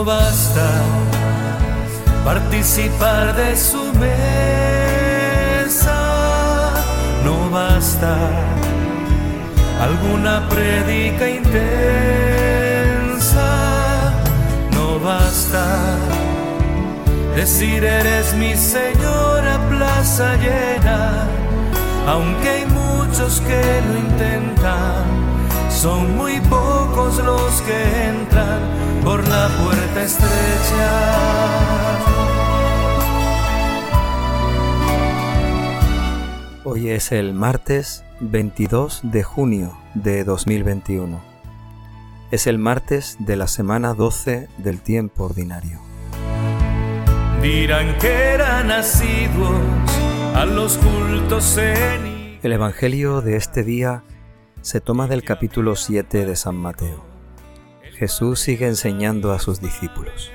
No basta participar de su mesa, no basta alguna predica intensa, no basta decir eres mi señora plaza llena, aunque hay muchos que lo intentan son muy pocos los que entran por la puerta estrecha. Hoy es el martes 22 de junio de 2021. Es el martes de la semana 12 del tiempo ordinario. Dirán que eran nacidos a los cultos en... El Evangelio de este día se toma del capítulo 7 de San Mateo. Jesús sigue enseñando a sus discípulos.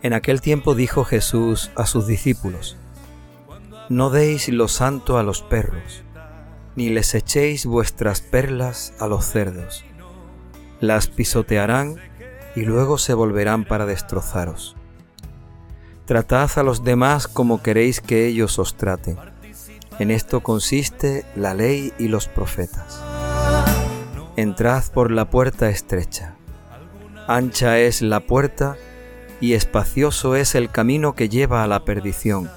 En aquel tiempo dijo Jesús a sus discípulos, No deis lo santo a los perros, ni les echéis vuestras perlas a los cerdos. Las pisotearán y luego se volverán para destrozaros. Tratad a los demás como queréis que ellos os traten en esto consiste la ley y los profetas. Entrad por la puerta estrecha. Ancha es la puerta y espacioso es el camino que lleva a la perdición,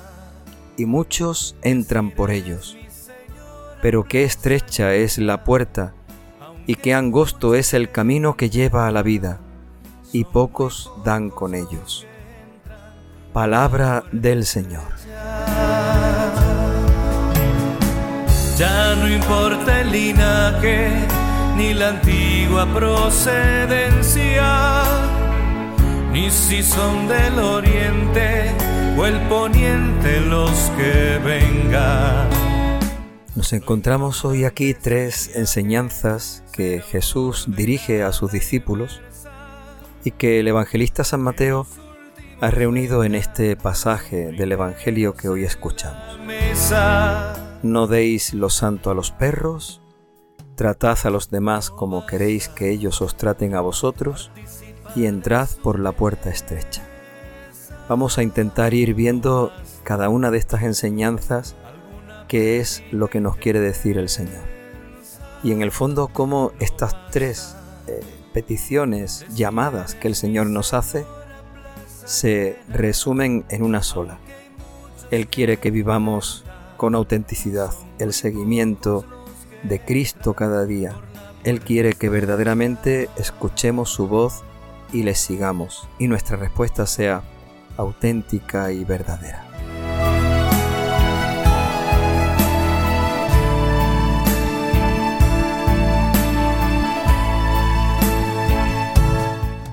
y muchos entran por ellos. Pero qué estrecha es la puerta y qué angosto es el camino que lleva a la vida, y pocos dan con ellos. Palabra del Señor. Ya no importa el linaje ni la antigua procedencia, ni si son del oriente o el poniente los que vengan. Nos encontramos hoy aquí tres enseñanzas que Jesús dirige a sus discípulos y que el evangelista San Mateo ha reunido en este pasaje del Evangelio que hoy escuchamos. No deis lo santo a los perros, tratad a los demás como queréis que ellos os traten a vosotros, y entrad por la puerta estrecha. Vamos a intentar ir viendo cada una de estas enseñanzas qué es lo que nos quiere decir el Señor. Y en el fondo cómo estas tres eh, peticiones, llamadas que el Señor nos hace, se resumen en una sola. Él quiere que vivamos con autenticidad el seguimiento de Cristo cada día. Él quiere que verdaderamente escuchemos su voz y le sigamos y nuestra respuesta sea auténtica y verdadera.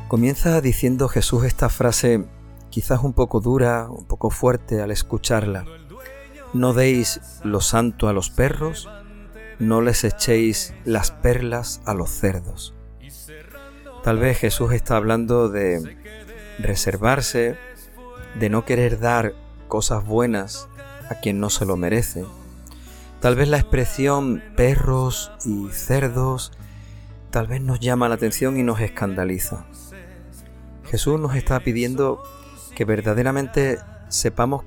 Comienza diciendo Jesús esta frase quizás un poco dura, un poco fuerte al escucharla. No deis lo santo a los perros, no les echéis las perlas a los cerdos. Tal vez Jesús está hablando de reservarse, de no querer dar cosas buenas a quien no se lo merece. Tal vez la expresión perros y cerdos tal vez nos llama la atención y nos escandaliza. Jesús nos está pidiendo que verdaderamente sepamos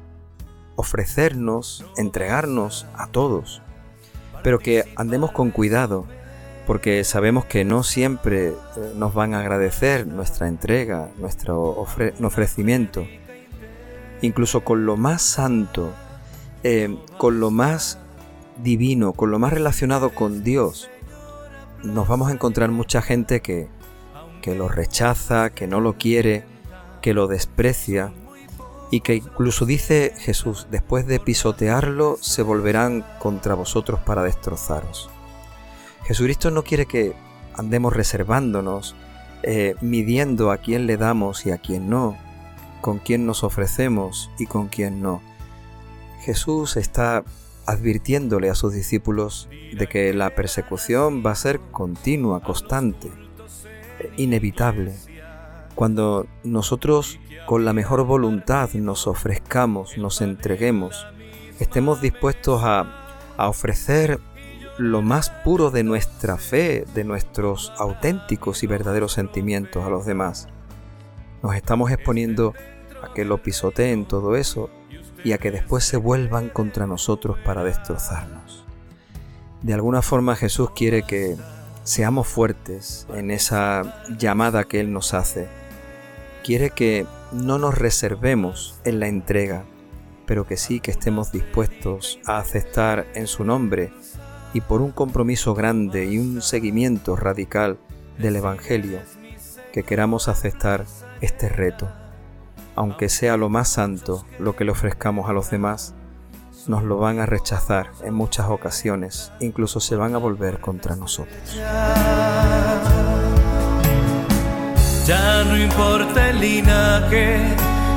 ofrecernos, entregarnos a todos, pero que andemos con cuidado, porque sabemos que no siempre eh, nos van a agradecer nuestra entrega, nuestro ofrecimiento. Incluso con lo más santo, eh, con lo más divino, con lo más relacionado con Dios, nos vamos a encontrar mucha gente que, que lo rechaza, que no lo quiere, que lo desprecia, y que incluso dice Jesús, después de pisotearlo, se volverán contra vosotros para destrozaros. Jesucristo no quiere que andemos reservándonos, eh, midiendo a quién le damos y a quién no, con quién nos ofrecemos y con quién no. Jesús está advirtiéndole a sus discípulos de que la persecución va a ser continua, constante, inevitable. Cuando nosotros con la mejor voluntad nos ofrezcamos, nos entreguemos, estemos dispuestos a, ofrecer lo más puro de nuestra fe, de nuestros auténticos y verdaderos sentimientos a los demás. Nos estamos exponiendo a que lo pisoteen todo eso y a que después se vuelvan contra nosotros para destrozarnos. De alguna forma Jesús quiere que seamos fuertes en esa llamada que Él nos hace. Quiere que no nos reservemos en la entrega, pero que sí que estemos dispuestos a aceptar en su nombre y por un compromiso grande y un seguimiento radical del Evangelio, que queramos aceptar este reto. Aunque sea lo más santo lo que le ofrezcamos a los demás, nos lo van a rechazar en muchas ocasiones, incluso se van a volver contra nosotros. Ya no importa el linaje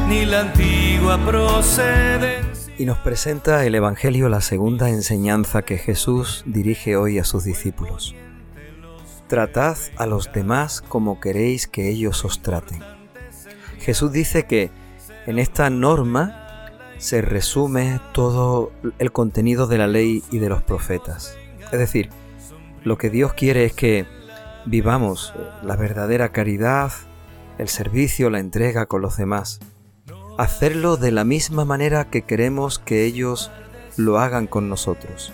ni la antigua procedencia. Y nos presenta el Evangelio la segunda enseñanza que Jesús dirige hoy a sus discípulos. Tratad a los demás como queréis que ellos os traten. Jesús dice que en esta norma se resume todo el contenido de la ley y de los profetas. Es decir, lo que Dios quiere es que vivamos la verdadera caridad, el servicio, la entrega con los demás. Hacerlo de la misma manera que queremos que ellos lo hagan con nosotros.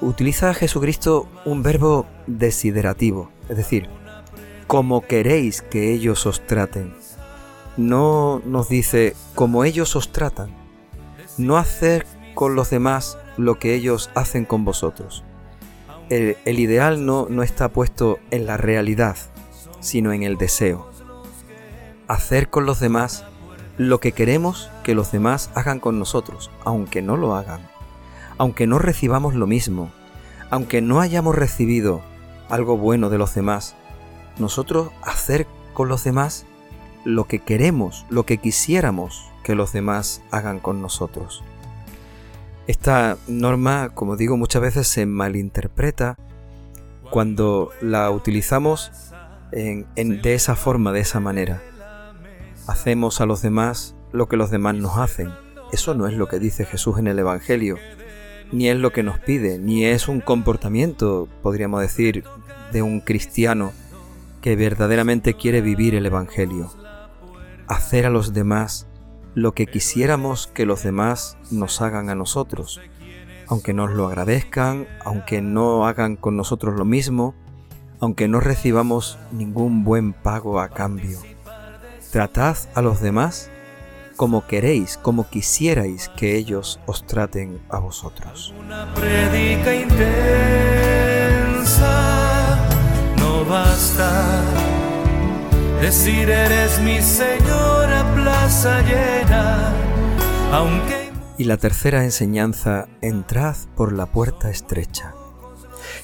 Utiliza Jesucristo un verbo desiderativo, es decir, como queréis que ellos os traten no nos dice como ellos os tratan, no hacer con los demás lo que ellos hacen con vosotros. El, ideal no, no está puesto en la realidad, sino en el deseo. Hacer con los demás lo que queremos que los demás hagan con nosotros, aunque no lo hagan, aunque no recibamos lo mismo, aunque no hayamos recibido algo bueno de los demás, nosotros hacer con los demás lo que queremos, lo que quisiéramos que los demás hagan con nosotros. Esta norma, como digo, muchas veces se malinterpreta cuando la utilizamos de esa forma, de esa manera. Hacemos a los demás lo que los demás nos hacen. Eso no es lo que dice Jesús en el Evangelio, ni es lo que nos pide, ni es un comportamiento, podríamos decir, de un cristiano que verdaderamente quiere vivir el Evangelio hacer a los demás lo que quisiéramos que los demás nos hagan a nosotros, aunque nos lo agradezcan, aunque no hagan con nosotros lo mismo, aunque no recibamos ningún buen pago a cambio. Tratad a los demás como queréis, como quisierais que ellos os traten a vosotros. Una predica intensa no basta decir eres mi Señora plaza llena, aunque... Y la tercera enseñanza, entrad por la puerta estrecha.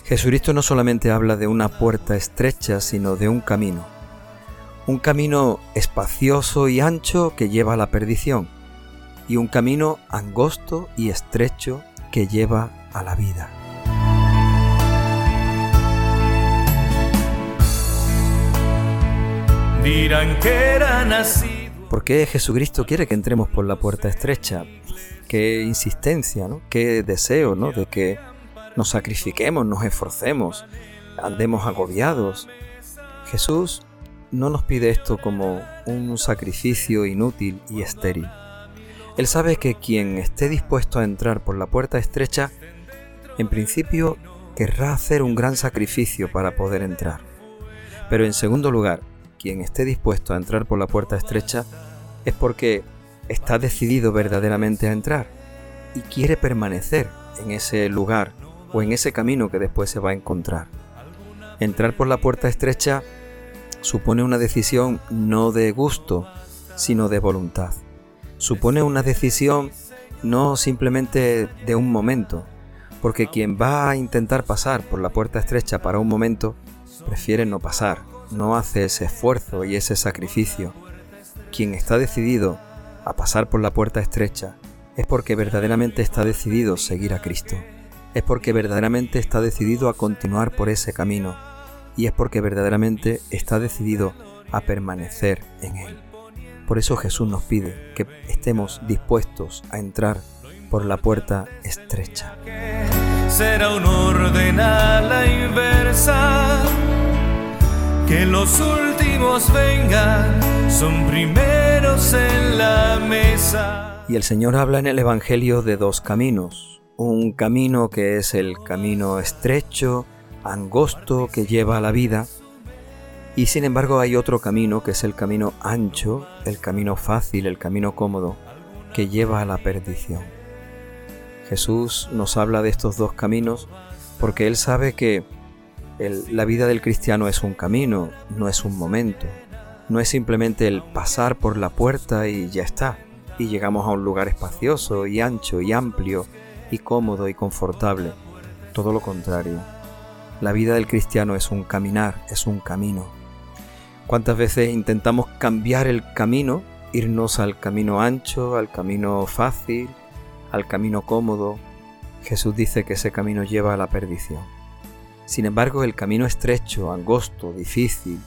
Jesucristo no solamente habla de una puerta estrecha, sino de un camino. Un camino espacioso y ancho que lleva a la perdición, y un camino angosto y estrecho que lleva a la vida. dirán que era nacido. ¿Por qué Jesucristo quiere que entremos por la puerta estrecha? Qué insistencia, ¿no? Qué deseo, ¿no? De que nos sacrifiquemos, nos esforcemos, andemos agobiados. Jesús no nos pide esto como un sacrificio inútil y estéril. Él sabe que quien esté dispuesto a entrar por la puerta estrecha, en principio querrá hacer un gran sacrificio para poder entrar. Pero en segundo lugar, quien esté dispuesto a entrar por la puerta estrecha es porque está decidido verdaderamente a entrar y quiere permanecer en ese lugar o en ese camino que después se va a encontrar. Entrar por la puerta estrecha supone una decisión no de gusto, sino de voluntad. Supone una decisión no simplemente de un momento, porque quien va a intentar pasar por la puerta estrecha para un momento, prefiere no pasar, no hace ese esfuerzo y ese sacrificio. Quien está decidido a pasar por la puerta estrecha es porque verdaderamente está decidido seguir a Cristo. Es porque verdaderamente está decidido a continuar por ese camino. Y es porque verdaderamente está decidido a permanecer en Él. Por eso Jesús nos pide que estemos dispuestos a entrar por la puerta estrecha. Será un orden a la inversa que los últimos vengan, son primeros en la mesa. Y el Señor habla en el Evangelio de dos caminos. Un camino que es el camino estrecho, angosto que lleva a la vida. Y sin embargo hay otro camino que es el camino ancho, el camino fácil, el camino cómodo, que lleva a la perdición. Jesús nos habla de estos dos caminos porque Él sabe que la vida del cristiano es un camino, no es un momento. No es simplemente el pasar por la puerta y ya está, y llegamos a un lugar espacioso y ancho y amplio y cómodo y confortable. Todo lo contrario. La vida del cristiano es un caminar, es un camino. ¿Cuántas veces intentamos cambiar el camino, irnos al camino ancho, al camino fácil, al camino cómodo? Jesús dice que ese camino lleva a la perdición. Sin embargo, el camino estrecho, angosto, difícil,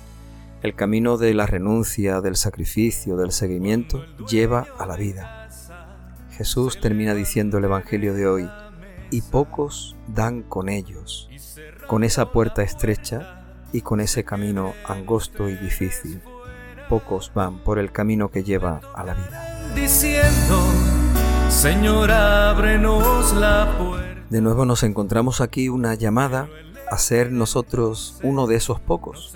el camino de la renuncia, del sacrificio, del seguimiento, lleva a la vida. Jesús termina diciendo el Evangelio de hoy, y pocos dan con ellos, con esa puerta estrecha y con ese camino angosto y difícil. Pocos van por el camino que lleva a la vida. Diciendo, Señor, ábrenos la puerta. De nuevo nos encontramos aquí una llamada a ser nosotros uno de esos pocos,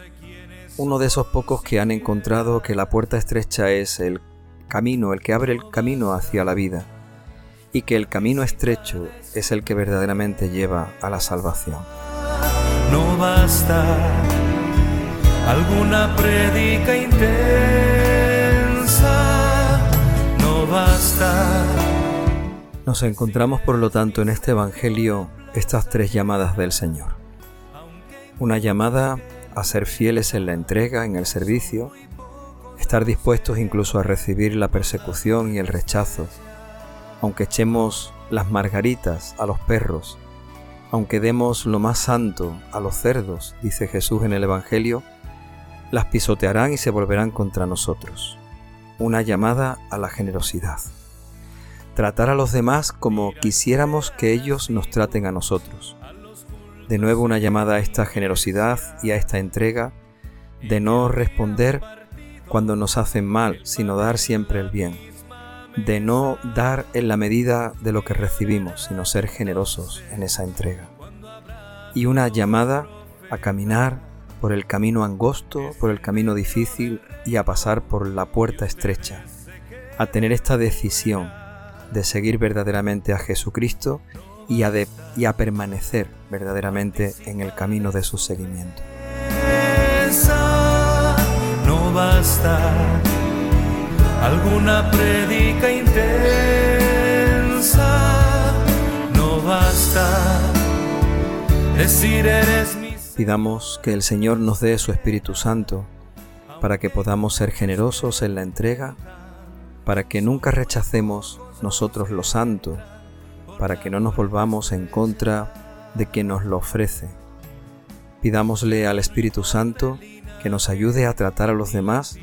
uno de esos pocos que han encontrado que la puerta estrecha es el camino, el que abre el camino hacia la vida, y que el camino estrecho es el que verdaderamente lleva a la salvación. No basta alguna predica intensa, no basta. Nos encontramos por lo tanto en este Evangelio estas tres llamadas del Señor una llamada a ser fieles en la entrega, en el servicio, estar dispuestos incluso a recibir la persecución y el rechazo, aunque echemos las margaritas a los perros, aunque demos lo más santo a los cerdos, dice Jesús en el Evangelio, las pisotearán y se volverán contra nosotros. Una llamada a la generosidad. Tratar a los demás como quisiéramos que ellos nos traten a nosotros de nuevo una llamada a esta generosidad y a esta entrega, de no responder cuando nos hacen mal, sino dar siempre el bien, de no dar en la medida de lo que recibimos, sino ser generosos en esa entrega. Y una llamada a caminar por el camino angosto, por el camino difícil y a pasar por la puerta estrecha, a tener esta decisión de seguir verdaderamente a Jesucristo y a, y a permanecer verdaderamente en el camino de su seguimiento. No basta alguna predica intensa, no basta decir eres mi... Pidamos que el Señor nos dé su Espíritu Santo para que podamos ser generosos en la entrega, para que nunca rechacemos nosotros lo santo para que no nos volvamos en contra de quien nos lo ofrece. Pidámosle al Espíritu Santo que nos ayude a tratar a los demás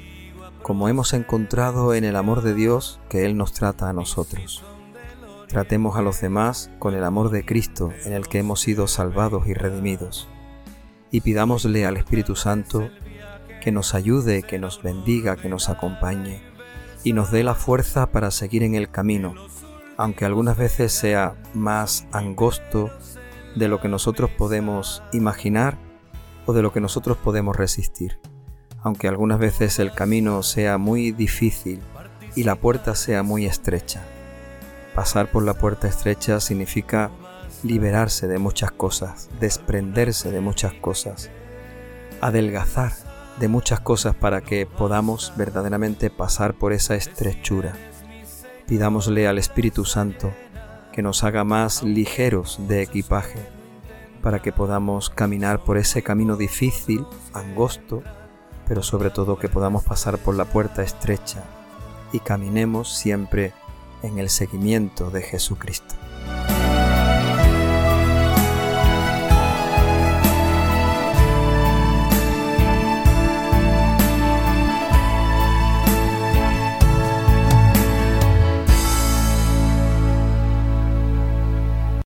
como hemos encontrado en el amor de Dios que Él nos trata a nosotros. Tratemos a los demás con el amor de Cristo en el que hemos sido salvados y redimidos. Y pidámosle al Espíritu Santo que nos ayude, que nos bendiga, que nos acompañe y nos dé la fuerza para seguir en el camino aunque algunas veces sea más angosto de lo que nosotros podemos imaginar o de lo que nosotros podemos resistir, aunque algunas veces el camino sea muy difícil y la puerta sea muy estrecha. Pasar por la puerta estrecha significa liberarse de muchas cosas, desprenderse de muchas cosas, adelgazar de muchas cosas para que podamos verdaderamente pasar por esa estrechura Pidámosle al Espíritu Santo que nos haga más ligeros de equipaje para que podamos caminar por ese camino difícil, angosto, pero sobre todo que podamos pasar por la puerta estrecha y caminemos siempre en el seguimiento de Jesucristo.